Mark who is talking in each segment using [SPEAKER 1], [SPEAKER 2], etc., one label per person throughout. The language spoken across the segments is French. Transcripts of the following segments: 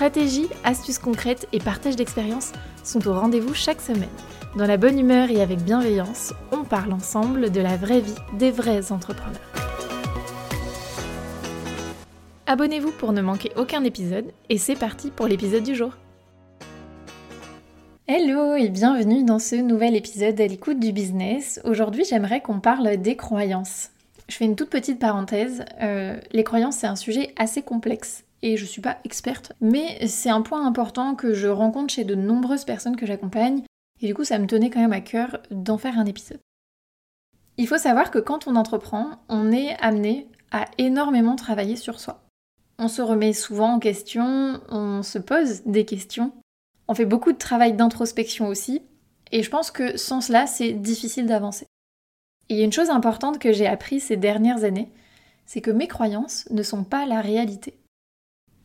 [SPEAKER 1] Stratégie, astuces concrètes et partage d'expériences sont au rendez-vous chaque semaine. Dans la bonne humeur et avec bienveillance, on parle ensemble de la vraie vie des vrais entrepreneurs. Abonnez-vous pour ne manquer aucun épisode et c'est parti pour l'épisode du jour. Hello et bienvenue dans ce nouvel épisode à l'écoute du business. Aujourd'hui j'aimerais qu'on parle des croyances. Je fais une toute petite parenthèse. Euh, les croyances c'est un sujet assez complexe et je suis pas experte, mais c'est un point important que je rencontre chez de nombreuses personnes que j'accompagne, et du coup ça me tenait quand même à cœur d'en faire un épisode. Il faut savoir que quand on entreprend, on est amené à énormément travailler sur soi. On se remet souvent en question, on se pose des questions, on fait beaucoup de travail d'introspection aussi, et je pense que sans cela, c'est difficile d'avancer. Et il y a une chose importante que j'ai appris ces dernières années, c'est que mes croyances ne sont pas la réalité.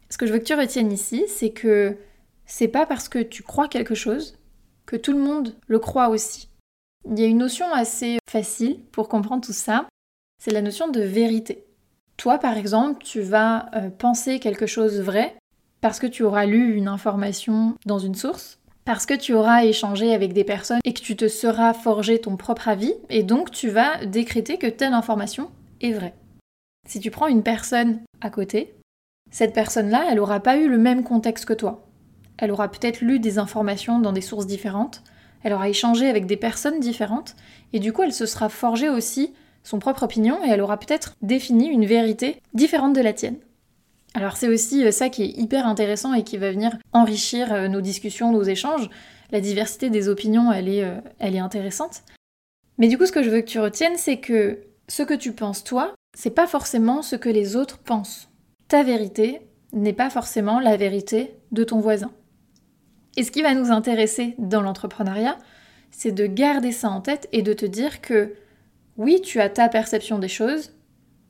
[SPEAKER 1] Ce que je veux que tu retiennes ici, c'est que c'est pas parce que tu crois quelque chose que tout le monde le croit aussi. Il y a une notion assez facile pour comprendre tout ça, c'est la notion de vérité. Toi, par exemple, tu vas euh, penser quelque chose vrai parce que tu auras lu une information dans une source, parce que tu auras échangé avec des personnes et que tu te seras forgé ton propre avis, et donc tu vas décréter que telle information est vraie. Si tu prends une personne à côté, cette personne-là, elle n'aura pas eu le même contexte que toi. Elle aura peut-être lu des informations dans des sources différentes, elle aura échangé avec des personnes différentes, et du coup elle se sera forgée aussi son propre opinion et elle aura peut-être défini une vérité différente de la tienne. Alors c'est aussi euh, ça qui est hyper intéressant et qui va venir enrichir euh, nos discussions, nos échanges. La diversité des opinions, elle est, euh, elle est intéressante. Mais du coup, ce que je veux que tu retiennes, c'est que ce que tu penses toi, c'est pas forcément ce que les autres pensent ta vérité n'est pas forcément la vérité de ton voisin. Et ce qui va nous intéresser dans l'entrepreneuriat, c'est de garder ça en tête et de te dire que oui, tu as ta perception des choses,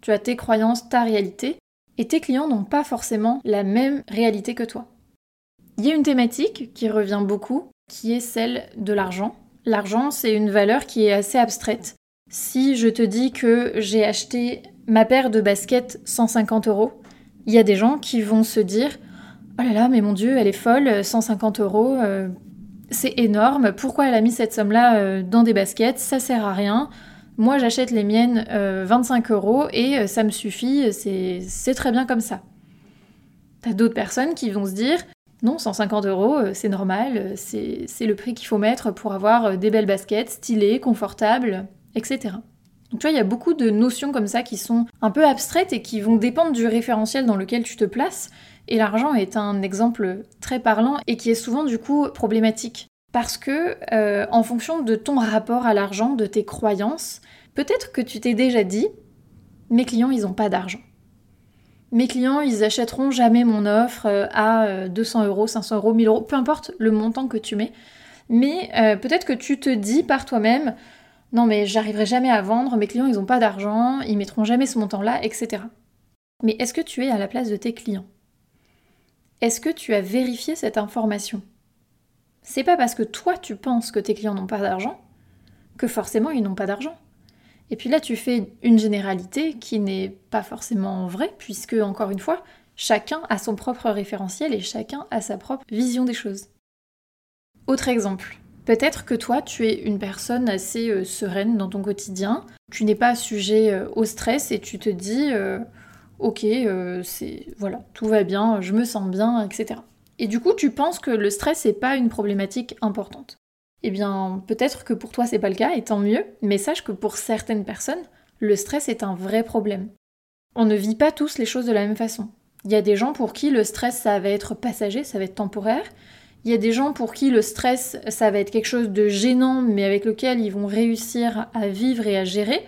[SPEAKER 1] tu as tes croyances, ta réalité, et tes clients n'ont pas forcément la même réalité que toi. Il y a une thématique qui revient beaucoup, qui est celle de l'argent. L'argent, c'est une valeur qui est assez abstraite. Si je te dis que j'ai acheté ma paire de baskets 150 euros, il y a des gens qui vont se dire Oh là là, mais mon Dieu, elle est folle, 150 euros, euh, c'est énorme, pourquoi elle a mis cette somme-là euh, dans des baskets? Ça sert à rien. Moi, j'achète les miennes 25 euh, euros et ça me suffit, c'est très bien comme ça. T'as d'autres personnes qui vont se dire non, 150 euros, c'est normal, c'est le prix qu'il faut mettre pour avoir des belles baskets, stylées, confortables, etc. Donc tu vois, il y a beaucoup de notions comme ça qui sont un peu abstraites et qui vont dépendre du référentiel dans lequel tu te places. Et l'argent est un exemple très parlant et qui est souvent du coup problématique. Parce que euh, en fonction de ton rapport à l'argent, de tes croyances, peut-être que tu t'es déjà dit, mes clients, ils n'ont pas d'argent. Mes clients, ils achèteront jamais mon offre euh, à 200 euh, euros, 500 euros, 1000 euros, peu importe le montant que tu mets. Mais peut-être que tu te dis par toi-même, non mais j'arriverai jamais à vendre, mes clients ils n'ont pas d'argent, ils mettront jamais ce montant-là, etc. Mais est-ce que tu es à la place de tes clients? Est-ce que tu as vérifié cette information? C'est pas parce que toi tu penses que tes clients n'ont pas d'argent que forcément ils n'ont pas d'argent. Et puis là tu fais une généralité qui n'est pas forcément vraie, puisque encore une fois, chacun a son propre référentiel et chacun a sa propre vision des choses. Autre exemple, Peut-être que toi, tu es une personne assez euh, sereine dans ton quotidien, tu n'es pas sujet euh, au stress et tu te dis euh, ok, voilà, tout va bien, je me sens bien, etc. Et du coup, tu penses que le stress n'est pas une problématique importante. Eh bien, peut-être que pour toi c'est pas le cas, et tant mieux, mais sache que pour certaines personnes, le stress est un vrai problème. On ne vit pas tous les choses de la même façon. Il y a des gens pour qui le stress ça va être passager, ça va être temporaire, il y a des gens pour qui le stress, ça va être quelque chose de gênant, mais avec lequel ils vont réussir à vivre et à gérer.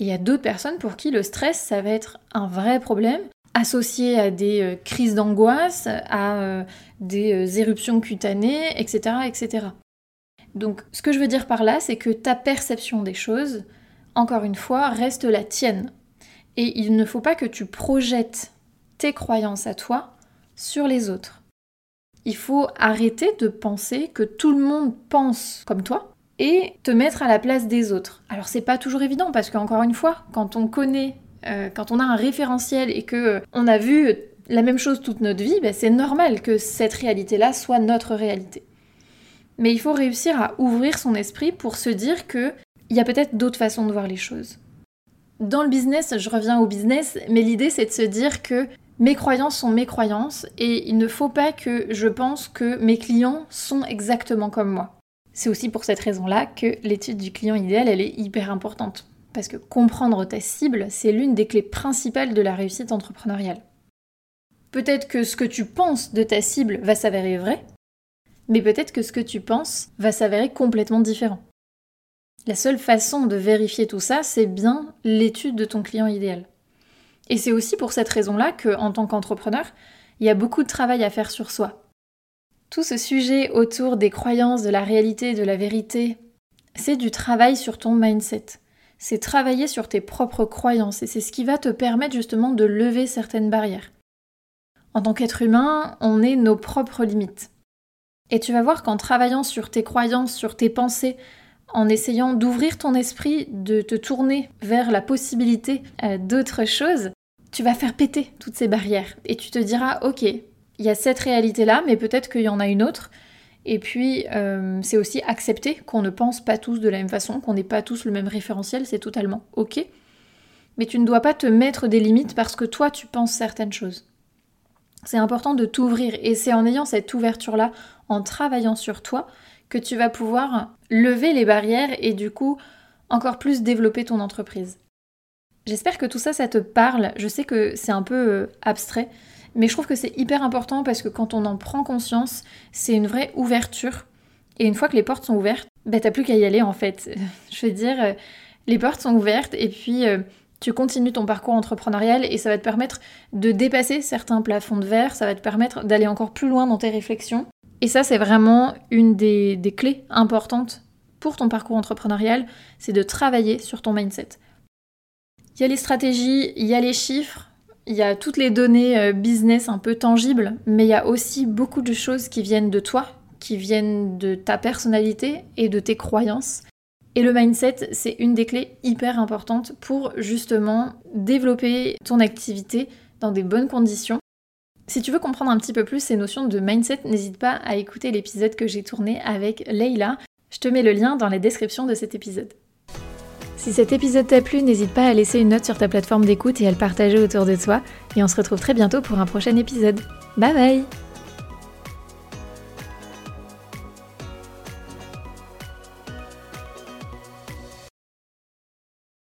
[SPEAKER 1] Et il y a d'autres personnes pour qui le stress, ça va être un vrai problème associé à des crises d'angoisse, à des éruptions cutanées, etc., etc. Donc ce que je veux dire par là, c'est que ta perception des choses, encore une fois, reste la tienne. Et il ne faut pas que tu projettes tes croyances à toi sur les autres. Il faut arrêter de penser que tout le monde pense comme toi et te mettre à la place des autres. Alors c'est pas toujours évident parce qu'encore une fois, quand on connaît, euh, quand on a un référentiel et que euh, on a vu la même chose toute notre vie, ben, c'est normal que cette réalité-là soit notre réalité. Mais il faut réussir à ouvrir son esprit pour se dire que il y a peut-être d'autres façons de voir les choses. Dans le business, je reviens au business, mais l'idée c'est de se dire que mes croyances sont mes croyances et il ne faut pas que je pense que mes clients sont exactement comme moi. C'est aussi pour cette raison-là que l'étude du client idéal, elle est hyper importante. Parce que comprendre ta cible, c'est l'une des clés principales de la réussite entrepreneuriale. Peut-être que ce que tu penses de ta cible va s'avérer vrai, mais peut-être que ce que tu penses va s'avérer complètement différent. La seule façon de vérifier tout ça, c'est bien l'étude de ton client idéal. Et c'est aussi pour cette raison-là que, en tant qu'entrepreneur, il y a beaucoup de travail à faire sur soi. Tout ce sujet autour des croyances, de la réalité, de la vérité, c'est du travail sur ton mindset. C'est travailler sur tes propres croyances et c'est ce qui va te permettre justement de lever certaines barrières. En tant qu'être humain, on est nos propres limites. Et tu vas voir qu'en travaillant sur tes croyances, sur tes pensées, en essayant d'ouvrir ton esprit, de te tourner vers la possibilité euh, d'autres choses, tu vas faire péter toutes ces barrières. Et tu te diras, ok, il y a cette réalité-là, mais peut-être qu'il y en a une autre. Et puis, euh, c'est aussi accepter qu'on ne pense pas tous de la même façon, qu'on n'ait pas tous le même référentiel, c'est totalement ok. Mais tu ne dois pas te mettre des limites parce que toi, tu penses certaines choses. C'est important de t'ouvrir et c'est en ayant cette ouverture-là, en travaillant sur toi, que tu vas pouvoir lever les barrières et du coup encore plus développer ton entreprise. J'espère que tout ça, ça te parle. Je sais que c'est un peu euh, abstrait, mais je trouve que c'est hyper important parce que quand on en prend conscience, c'est une vraie ouverture. Et une fois que les portes sont ouvertes, bah t'as plus qu'à y aller en fait. je veux dire, euh, les portes sont ouvertes et puis euh, tu continues ton parcours entrepreneurial et ça va te permettre de dépasser certains plafonds de verre, ça va te permettre d'aller encore plus loin dans tes réflexions et ça, c'est vraiment une des, clés importantes pour ton parcours entrepreneurial, c'est de travailler sur ton mindset. Il y a les stratégies, il y a les chiffres, il y a toutes les données euh, business un peu tangibles, mais il y a aussi beaucoup de choses qui viennent de toi, qui viennent de ta personnalité et de tes croyances. Et le mindset, c'est une des clés hyper importantes pour justement développer ton activité dans des bonnes conditions si tu veux comprendre un petit peu plus ces notions de mindset, n'hésite pas à écouter l'épisode que j'ai tourné avec Leila. Je te mets le lien dans la description de cet épisode. Si cet épisode t'a plu, n'hésite pas à laisser une note sur ta plateforme d'écoute et à le partager autour de toi. Et on se retrouve très bientôt pour un prochain épisode. Bye bye